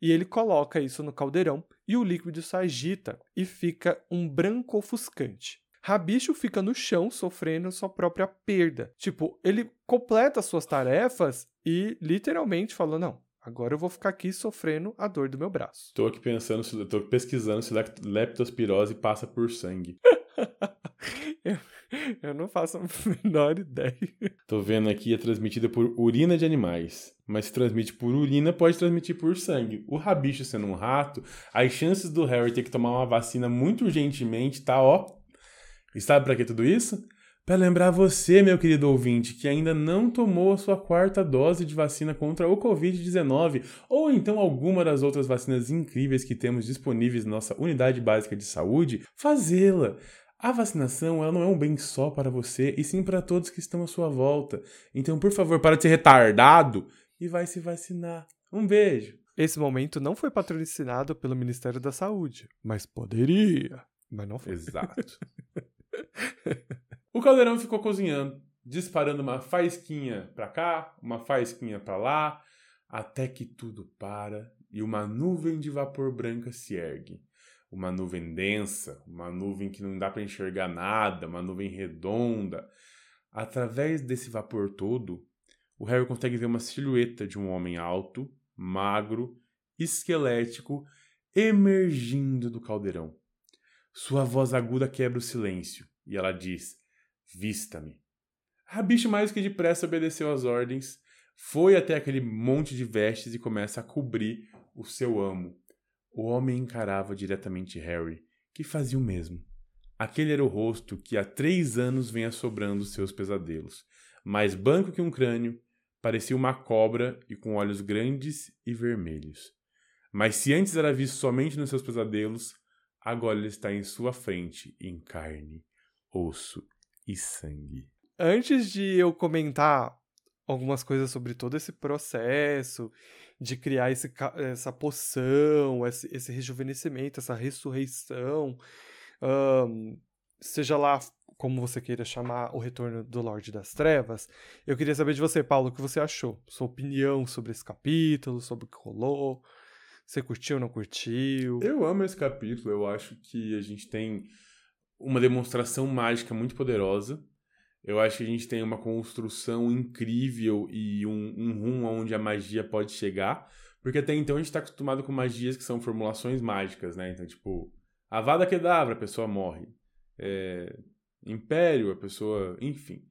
E ele coloca isso no caldeirão e o líquido se agita e fica um branco ofuscante. Rabicho fica no chão sofrendo sua própria perda. Tipo, ele completa suas tarefas e literalmente fala: Não, agora eu vou ficar aqui sofrendo a dor do meu braço. Tô aqui pensando, tô pesquisando se leptospirose passa por sangue. eu, eu não faço a menor ideia. Tô vendo aqui é transmitida por urina de animais. Mas se transmite por urina, pode transmitir por sangue. O rabicho sendo um rato, as chances do Harry ter que tomar uma vacina muito urgentemente tá ó. E sabe pra que tudo isso? Pra lembrar você, meu querido ouvinte, que ainda não tomou a sua quarta dose de vacina contra o Covid-19, ou então alguma das outras vacinas incríveis que temos disponíveis na nossa unidade básica de saúde, fazê-la. A vacinação ela não é um bem só para você, e sim para todos que estão à sua volta. Então, por favor, para de ser retardado e vai se vacinar. Um beijo. Esse momento não foi patrocinado pelo Ministério da Saúde, mas poderia. Mas não foi. Exato. o caldeirão ficou cozinhando, disparando uma faísquinha pra cá, uma faísquinha pra lá, até que tudo para e uma nuvem de vapor branca se ergue. Uma nuvem densa, uma nuvem que não dá pra enxergar nada, uma nuvem redonda. Através desse vapor todo, o Harry consegue ver uma silhueta de um homem alto, magro, esquelético, emergindo do caldeirão. Sua voz aguda quebra o silêncio e ela diz: Vista-me. Rabicho mais que depressa obedeceu às ordens, foi até aquele monte de vestes e começa a cobrir o seu amo. O homem encarava diretamente Harry, que fazia o mesmo. Aquele era o rosto que há três anos vem assobrando seus pesadelos. Mais branco que um crânio, parecia uma cobra e com olhos grandes e vermelhos. Mas se antes era visto somente nos seus pesadelos, agora ele está em sua frente, em carne, osso e sangue. Antes de eu comentar algumas coisas sobre todo esse processo de criar esse, essa poção, esse, esse rejuvenescimento, essa ressurreição, ahn, seja lá como você queira chamar o retorno do Lorde das Trevas, eu queria saber de você, Paulo, o que você achou? Sua opinião sobre esse capítulo, sobre o que rolou. Você curtiu ou não curtiu? Eu amo esse capítulo, eu acho que a gente tem uma demonstração mágica muito poderosa. Eu acho que a gente tem uma construção incrível e um, um rumo onde a magia pode chegar. Porque até então a gente está acostumado com magias que são formulações mágicas, né? Então, tipo, Avada Kedavra, a pessoa morre. É, Império, a pessoa. Enfim.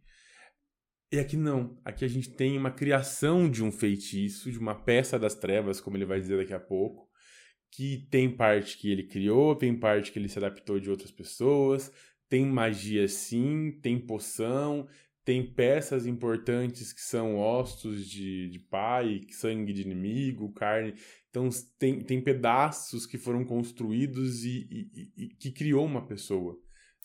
E aqui não. Aqui a gente tem uma criação de um feitiço, de uma peça das trevas, como ele vai dizer daqui a pouco, que tem parte que ele criou, tem parte que ele se adaptou de outras pessoas, tem magia sim, tem poção, tem peças importantes que são ossos de, de pai, sangue de inimigo, carne. Então tem, tem pedaços que foram construídos e, e- e- que criou uma pessoa.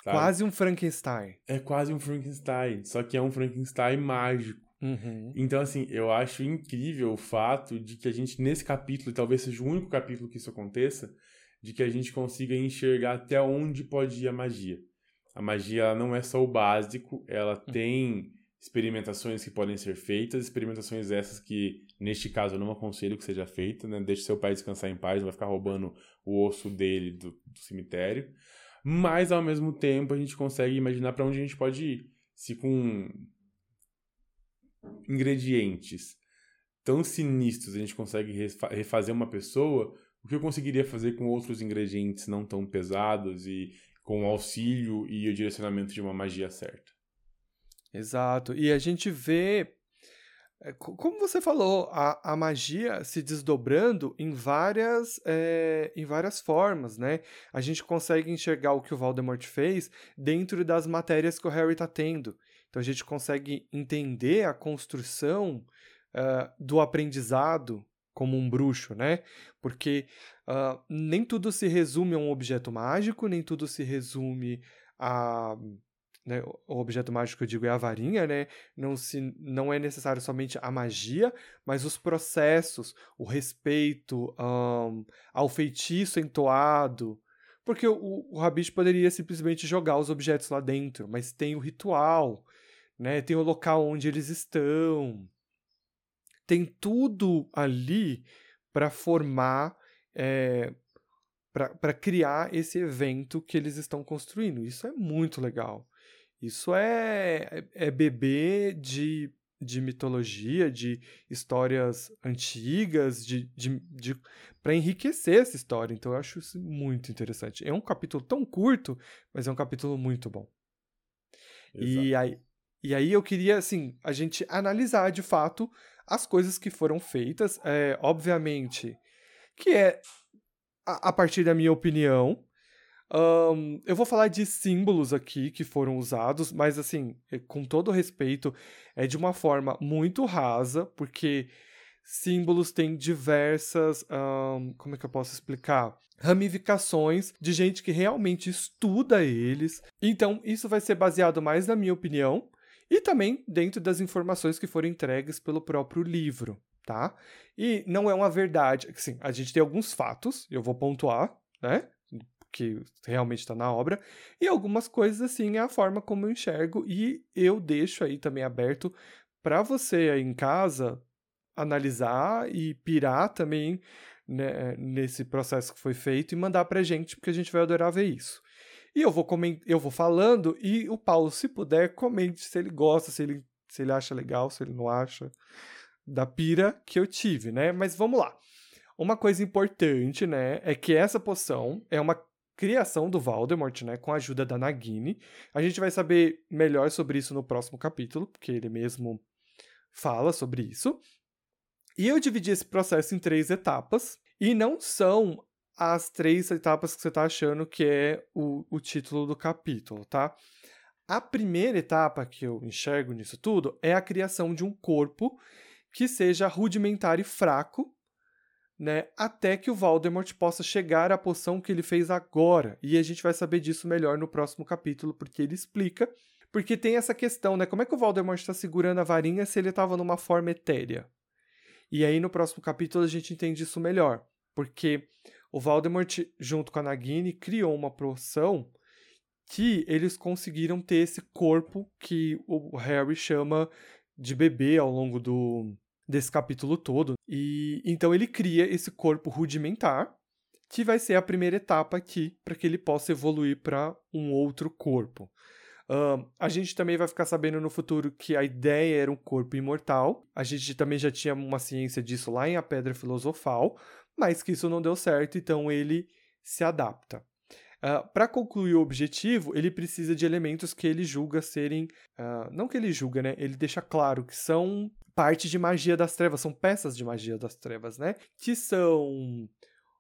sabe? Quase um Frankenstein. É quase um Frankenstein, só que é um Frankenstein mágico. Uhum. Então, assim, eu acho incrível o fato de que a gente, nesse capítulo, e talvez seja o único capítulo que isso aconteça, de que a gente consiga enxergar até onde pode ir a magia. A magia não é só o básico, ela tem experimentações que podem ser feitas, experimentações essas que, neste caso, eu não aconselho que seja feita, né? Deixe seu pai descansar em paz, não vai ficar roubando o osso dele do, do cemitério. Mas, ao mesmo tempo, a gente consegue imaginar para onde a gente pode ir. Se com ingredientes tão sinistros a gente consegue refa- refazer uma pessoa, o que eu conseguiria fazer com outros ingredientes não tão pesados e com o auxílio e o direcionamento de uma magia certa? Exato. E a gente vê, é, co- como você falou, a, a magia se desdobrando em várias, é, em várias formas, né? A gente consegue enxergar o que o Voldemort fez dentro das matérias que o Harry está tendo. Então a gente consegue entender a construção ah, do aprendizado como um bruxo, né? Porque ah, nem tudo se resume a um objeto mágico, nem tudo se resume a né, o objeto mágico eu digo é a varinha, né? Não, se, não é necessário somente a magia, mas os processos, o respeito ahn, ao feitiço entoado Porque o, o Rabish poderia simplesmente jogar os objetos lá dentro, mas tem o ritual, né? Tem o local onde eles estão. Tem tudo ali para formar, é, para criar esse evento que eles estão construindo. Isso é muito legal. Isso é, é, é bebê de de mitologia, de histórias antigas, de, de, de para enriquecer essa história. Então eu acho isso muito interessante. É um capítulo tão curto, mas é um capítulo muito bom. E aí, e aí eu queria, assim, a gente analisar de fato as coisas que foram feitas. É, obviamente, que é a, a partir da minha opinião, um, eu vou falar de símbolos aqui que foram usados, mas assim, é, com todo respeito, é de uma forma muito rasa, porque símbolos têm diversas. Um, como é que eu posso explicar? Ramificações de gente que realmente estuda eles. Então, isso vai ser baseado mais na minha opinião e também dentro das informações que foram entregues pelo próprio livro, tá? E não é uma verdade. Assim, a gente tem alguns fatos, eu vou pontuar, né? que realmente está na obra, e algumas coisas assim é a forma como eu enxergo, e eu deixo aí também aberto para você aí em casa analisar e pirar também né, nesse processo que foi feito e mandar para gente, porque a gente vai adorar ver isso. E eu vou coment... eu vou falando e o Paulo, se puder, comente se ele gosta, se ele, se ele acha legal, se ele não acha, da pira que eu tive, né? Mas vamos lá. Uma coisa importante, né, é que essa poção é uma criação do Voldemort, né, com a ajuda da Nagini. A gente vai saber melhor sobre isso no próximo capítulo, porque ele mesmo fala sobre isso. E eu dividi esse processo em três etapas, e não são as três etapas que você está achando que é o, o título do capítulo, tá? A primeira etapa que eu enxergo nisso tudo é a criação de um corpo que seja rudimentar e fraco, né, até que o Voldemort possa chegar à poção que ele fez agora. E a gente vai saber disso melhor no próximo capítulo, porque ele explica. Porque tem essa questão, né? Como é que o Voldemort está segurando a varinha se ele estava numa forma etérea? E aí no próximo capítulo a gente entende isso melhor. Porque o Voldemort, junto com a Nagini, criou uma poção que eles conseguiram ter esse corpo que o Harry chama de bebê ao longo do, desse capítulo todo. E então ele cria esse corpo rudimentar, que vai ser a primeira etapa aqui para que ele possa evoluir para um outro corpo. Uh, a gente também vai ficar sabendo no futuro que a ideia era um corpo imortal. A gente também já tinha uma ciência disso lá em A Pedra Filosofal, mas que isso não deu certo, então ele se adapta. Uh, ah, para concluir o objetivo, ele precisa de elementos que ele julga serem. Uh, não que ele julga, né? Ele deixa claro que são parte de magia das trevas, são peças de magia das trevas, né? Que são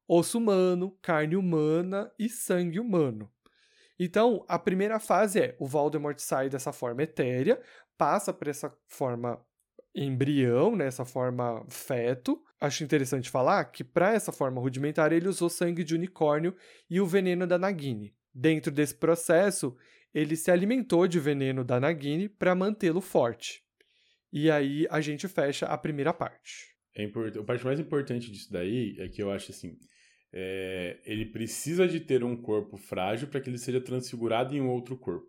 osso humano, carne humana e sangue humano. Então, a primeira fase é o Voldemort sai dessa forma etérea, passa para essa forma embrião, né, essa forma feto. Acho interessante falar que para essa forma rudimentar ele usou sangue de unicórnio e o veneno da Nagini. Dentro desse processo, ele se alimentou de veneno da Nagini para mantê-lo forte. E aí a gente fecha a primeira parte. É. A parte mais importante disso daí é que eu acho assim: é... ele precisa de ter um corpo frágil para que ele seja transfigurado em um outro corpo.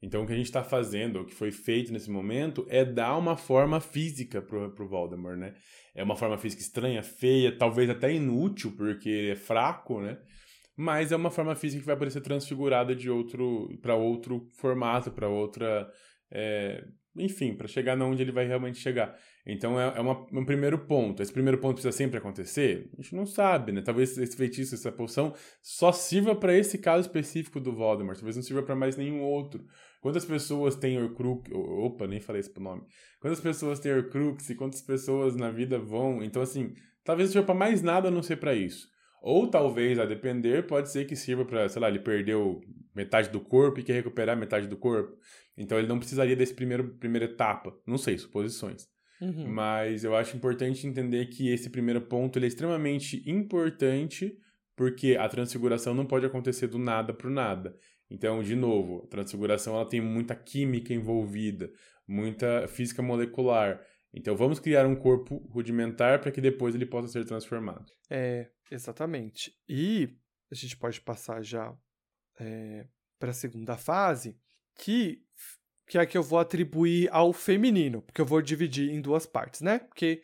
Então, o que a gente está fazendo, o que foi feito nesse momento, é dar uma forma física pro, pro Voldemort, né? É uma forma física estranha, feia, talvez até inútil, porque ele é fraco, né? Mas é uma forma física que vai poder ser transfigurada de outro para outro formato, para outra é, enfim, para chegar na onde ele vai realmente chegar. Então é, é uma, um primeiro ponto. Esse primeiro ponto precisa sempre acontecer? A gente não sabe, né? Talvez esse feitiço, essa poção, só sirva para esse caso específico do Voldemort. Talvez não sirva para mais nenhum outro. Quantas pessoas têm Horcrux? Opa, nem falei esse nome. Quantas pessoas têm Horcrux e quantas pessoas na vida vão? Então, assim, talvez não sirva para mais nada a não ser para isso. Ou talvez, a depender, pode ser que sirva para, sei lá, ele perdeu metade do corpo e quer recuperar metade do corpo. Então ele não precisaria desse primeiro primeira etapa. Não sei, suposições. Uhum. Mas eu acho importante entender que esse primeiro ponto é extremamente importante porque a transfiguração não pode acontecer do nada para o nada. Então, de novo, a transfiguração ela tem muita química envolvida, muita física molecular. Então, vamos criar um corpo rudimentar para que depois ele possa ser transformado. É, exatamente. E a gente pode passar já é, para a segunda fase, que, que é a que eu vou atribuir ao feminino, porque eu vou dividir em duas partes, né? Porque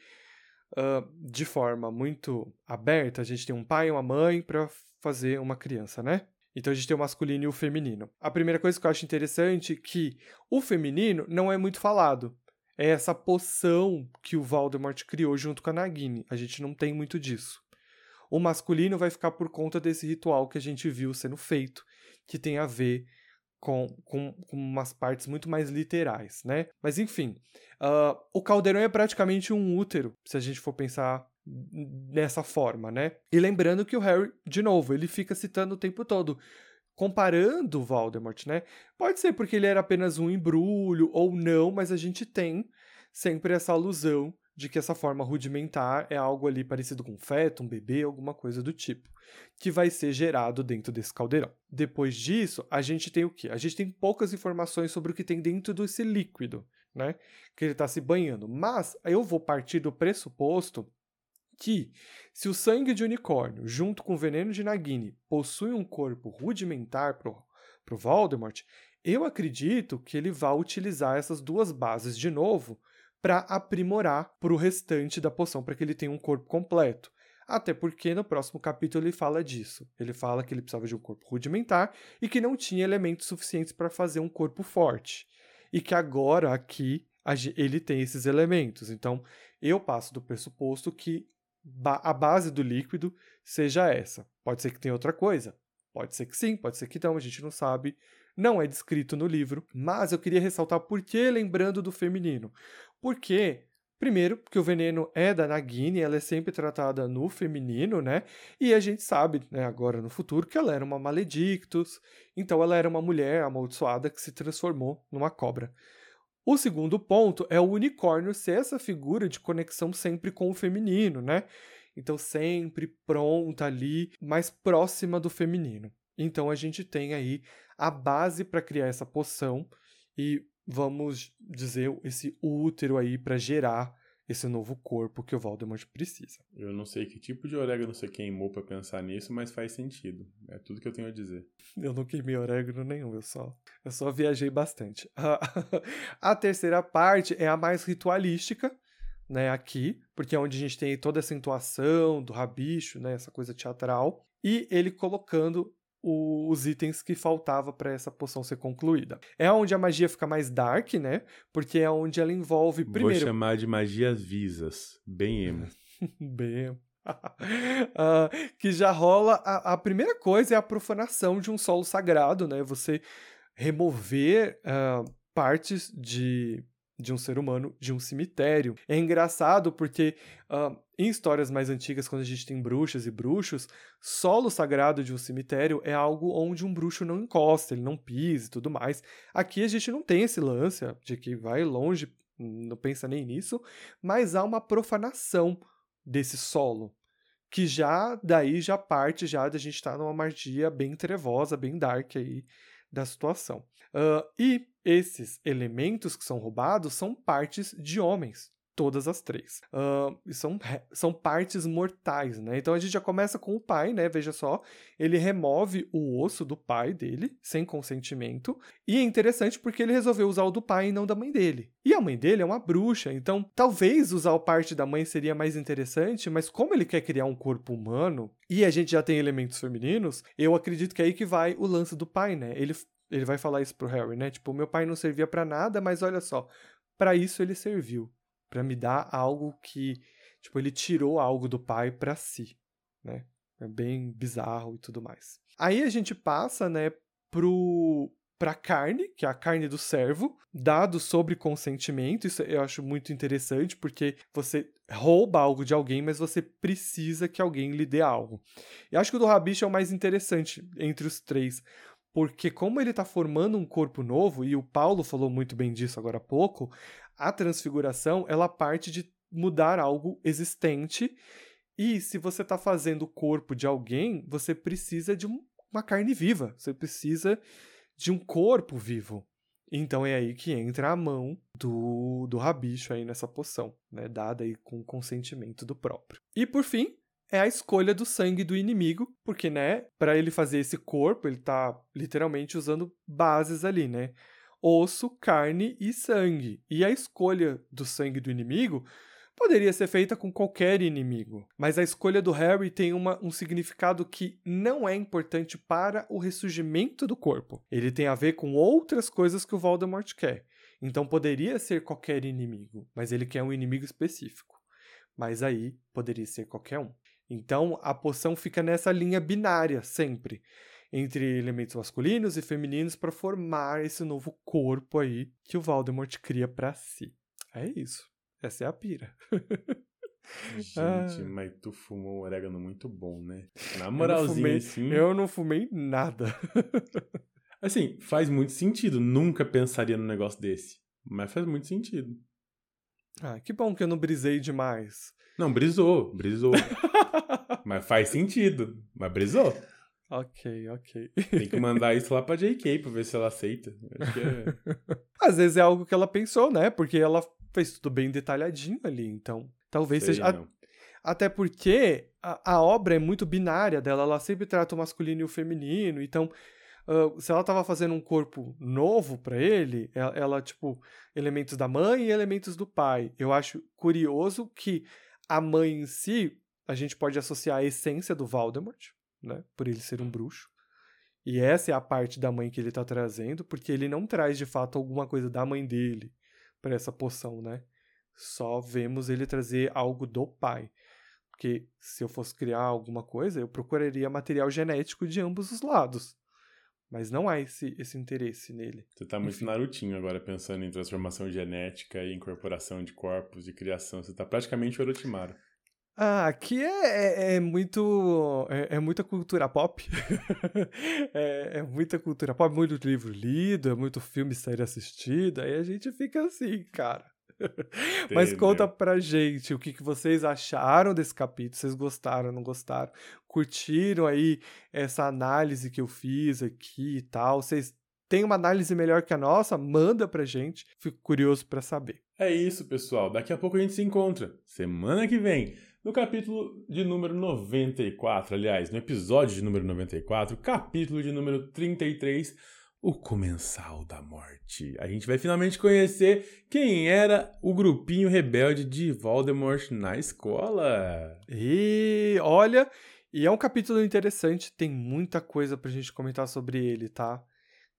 uh, de forma muito aberta, a gente tem um pai e uma mãe para fazer uma criança, né? Então a gente tem o masculino e o feminino. A primeira coisa que eu acho interessante é que o feminino não é muito falado. É essa poção que o Voldemort criou junto com a Nagini. A gente não tem muito disso. O masculino vai ficar por conta desse ritual que a gente viu sendo feito, que tem a ver com, com, com umas partes muito mais literais, né? Mas enfim, uh, o caldeirão é praticamente um útero, se a gente for pensar nessa forma, né? E lembrando que o Harry, de novo, ele fica citando o tempo todo, comparando o Voldemort, né? Pode ser porque ele era apenas um embrulho ou não, mas a gente tem sempre essa alusão de que essa forma rudimentar é algo ali parecido com um feto, um bebê, alguma coisa do tipo, que vai ser gerado dentro desse caldeirão. Depois disso, a gente tem o quê? A gente tem poucas informações sobre o que tem dentro desse líquido, né? Que ele está se banhando. Mas eu vou partir do pressuposto que, se o sangue de unicórnio, junto com o veneno de Nagini, possui um corpo rudimentar para o Voldemort, eu acredito que ele vai utilizar essas duas bases de novo para aprimorar para o restante da poção, para que ele tenha um corpo completo. Até porque no próximo capítulo ele fala disso. Ele fala que ele precisava de um corpo rudimentar e que não tinha elementos suficientes para fazer um corpo forte. E que agora aqui ele tem esses elementos. Então eu passo do pressuposto que a base do líquido seja essa. Pode ser que tenha outra coisa. Pode ser que sim, pode ser que não, a gente não sabe. Não é descrito no livro, mas eu queria ressaltar por que lembrando do feminino. Porque, primeiro, porque o veneno é da Nagini, ela é sempre tratada no feminino, né? E a gente sabe, né, agora no futuro, que ela era uma maledictus, então ela era uma mulher amaldiçoada que se transformou numa cobra. O segundo ponto é o unicórnio ser essa figura de conexão sempre com o feminino, né? Então, sempre pronta ali, mais próxima do feminino. Então, a gente tem aí a base para criar essa poção e vamos dizer esse útero aí para gerar esse novo corpo que o Voldemort precisa. Eu não sei que tipo de orégano você queimou para pensar nisso, mas faz sentido. É tudo que eu tenho a dizer. Eu não queimei orégano nenhum, eu só, eu só viajei bastante. a terceira parte é a mais ritualística, né, aqui, porque é onde a gente tem toda essa intuação do rabicho, né, essa coisa teatral, e ele colocando os itens que faltava para essa poção ser concluída. É onde a magia fica mais dark, né? Porque é onde ela envolve primeiro. Vou chamar de magias visas, bem emo. bem emo. uh, que já rola. A, a, primeira coisa é a profanação de um solo sagrado, né? Você remover uh, partes de de um ser humano de um cemitério. É engraçado porque uh, em histórias mais antigas, quando a gente tem bruxas e bruxos, solo sagrado de um cemitério é algo onde um bruxo não encosta, ele não pisa e tudo mais. Aqui a gente não tem esse lance de que vai longe, não pensa nem nisso, mas há uma profanação desse solo. Que já daí já parte já da gente estar tá numa magia bem trevosa, bem dark aí da situação. Uh, e esses elementos que são roubados são partes de homens, todas as três. Uh, são, são partes mortais, né? Então a gente já começa com o pai, né? Veja só, ele remove o osso do pai dele, sem consentimento. E é interessante porque ele resolveu usar o do pai e não da mãe dele. E a mãe dele é uma bruxa, então talvez usar parte da mãe seria mais interessante, mas como ele quer criar um corpo humano e a gente já tem elementos femininos, eu acredito que é aí que vai o lance do pai, né? Ele ele vai falar isso pro Harry, né? Tipo, meu pai não servia para nada, mas olha só, para isso ele serviu, para me dar algo que, tipo, ele tirou algo do pai para si, né? É bem bizarro e tudo mais. Aí a gente passa, né, pro para carne, que é a carne do servo, dado sobre consentimento. Isso eu acho muito interessante, porque você rouba algo de alguém, mas você precisa que alguém lhe dê algo. E acho que o do Rabicho é o mais interessante entre os três, porque como ele está formando um corpo novo, e o Paulo falou muito bem disso agora há pouco, a transfiguração ela parte de mudar algo existente, e se você está fazendo o corpo de alguém, você precisa de um, uma carne viva, você precisa de um corpo vivo. Então é aí que entra a mão do, do rabicho aí nessa poção, né, dada aí com o consentimento do próprio. E por fim, é a escolha do sangue do inimigo, porque, né, para ele fazer esse corpo, ele tá literalmente usando bases ali, né? Osso, carne e sangue. E a escolha do sangue do inimigo poderia ser feita com qualquer inimigo, mas a escolha do Harry tem uma, um significado que não é importante para o ressurgimento do corpo. Ele tem a ver com outras coisas que o Voldemort quer. Então poderia ser qualquer inimigo, mas ele quer um inimigo específico. Mas aí poderia ser qualquer um. Então a poção fica nessa linha binária sempre entre elementos masculinos e femininos para formar esse novo corpo aí que o Voldemort cria para si. É isso. Essa é a pira. Gente, ah. mas tu fumou um orégano muito bom, né? Na moralzinha, assim. Eu não fumei nada. assim, faz muito sentido. Nunca pensaria num negócio desse. Mas faz muito sentido. Ah, que bom que eu não brisei demais. Não, brisou, brisou. mas faz sentido. Mas brisou. Ok, ok. Tem que mandar isso lá pra JK pra ver se ela aceita. É... Às vezes é algo que ela pensou, né? Porque ela fez tudo bem detalhadinho ali, então talvez Sei seja. A, até porque a, a, obra é muito binária dela, ela sempre trata o masculino e o feminino, então. Uh, se ela estava fazendo um corpo novo para ele, ela, ela, tipo, elementos da mãe e elementos do pai. Eu acho curioso que a mãe em si, a gente pode associar a essência do Voldemort, né? Por ele ser um bruxo. E essa é a parte da mãe que ele está trazendo, porque ele não traz de fato alguma coisa da mãe dele para essa poção, né? Só vemos ele trazer algo do pai. Porque se eu fosse criar alguma coisa, eu procuraria material genético de ambos os lados. Mas não há esse, esse interesse nele. Você tá muito Enfim. Narutinho agora, pensando em transformação genética e incorporação de corpos, de criação. Você tá praticamente Orochimaru. Ah, aqui é, é, é muito. É, é, muita cultura pop. é, é, muita cultura pop, muito livro lido, é muito filme série assistido. Aí a gente fica assim, cara. Mas conta pra gente o que, que vocês acharam desse capítulo. Vocês gostaram, não gostaram? Curtiram aí essa análise que eu fiz aqui e tal? Vocês têm uma análise melhor que a nossa? Manda pra gente. Fico curioso para saber. É isso, pessoal. Daqui a pouco a gente se encontra. Semana que vem no capítulo de número 94, aliás, no episódio de número 94, capítulo de número 33, o Comensal da Morte. A gente vai finalmente conhecer quem era o grupinho rebelde de Voldemort na escola. E olha, e é um capítulo interessante, tem muita coisa pra gente comentar sobre ele, tá?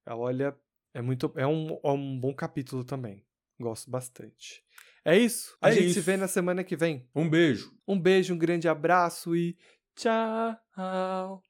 Olha, é muito é um, é um bom capítulo também. Gosto bastante. É isso. A é gente isso. se vê na semana que vem. Um beijo. Um beijo, um grande abraço e tchau.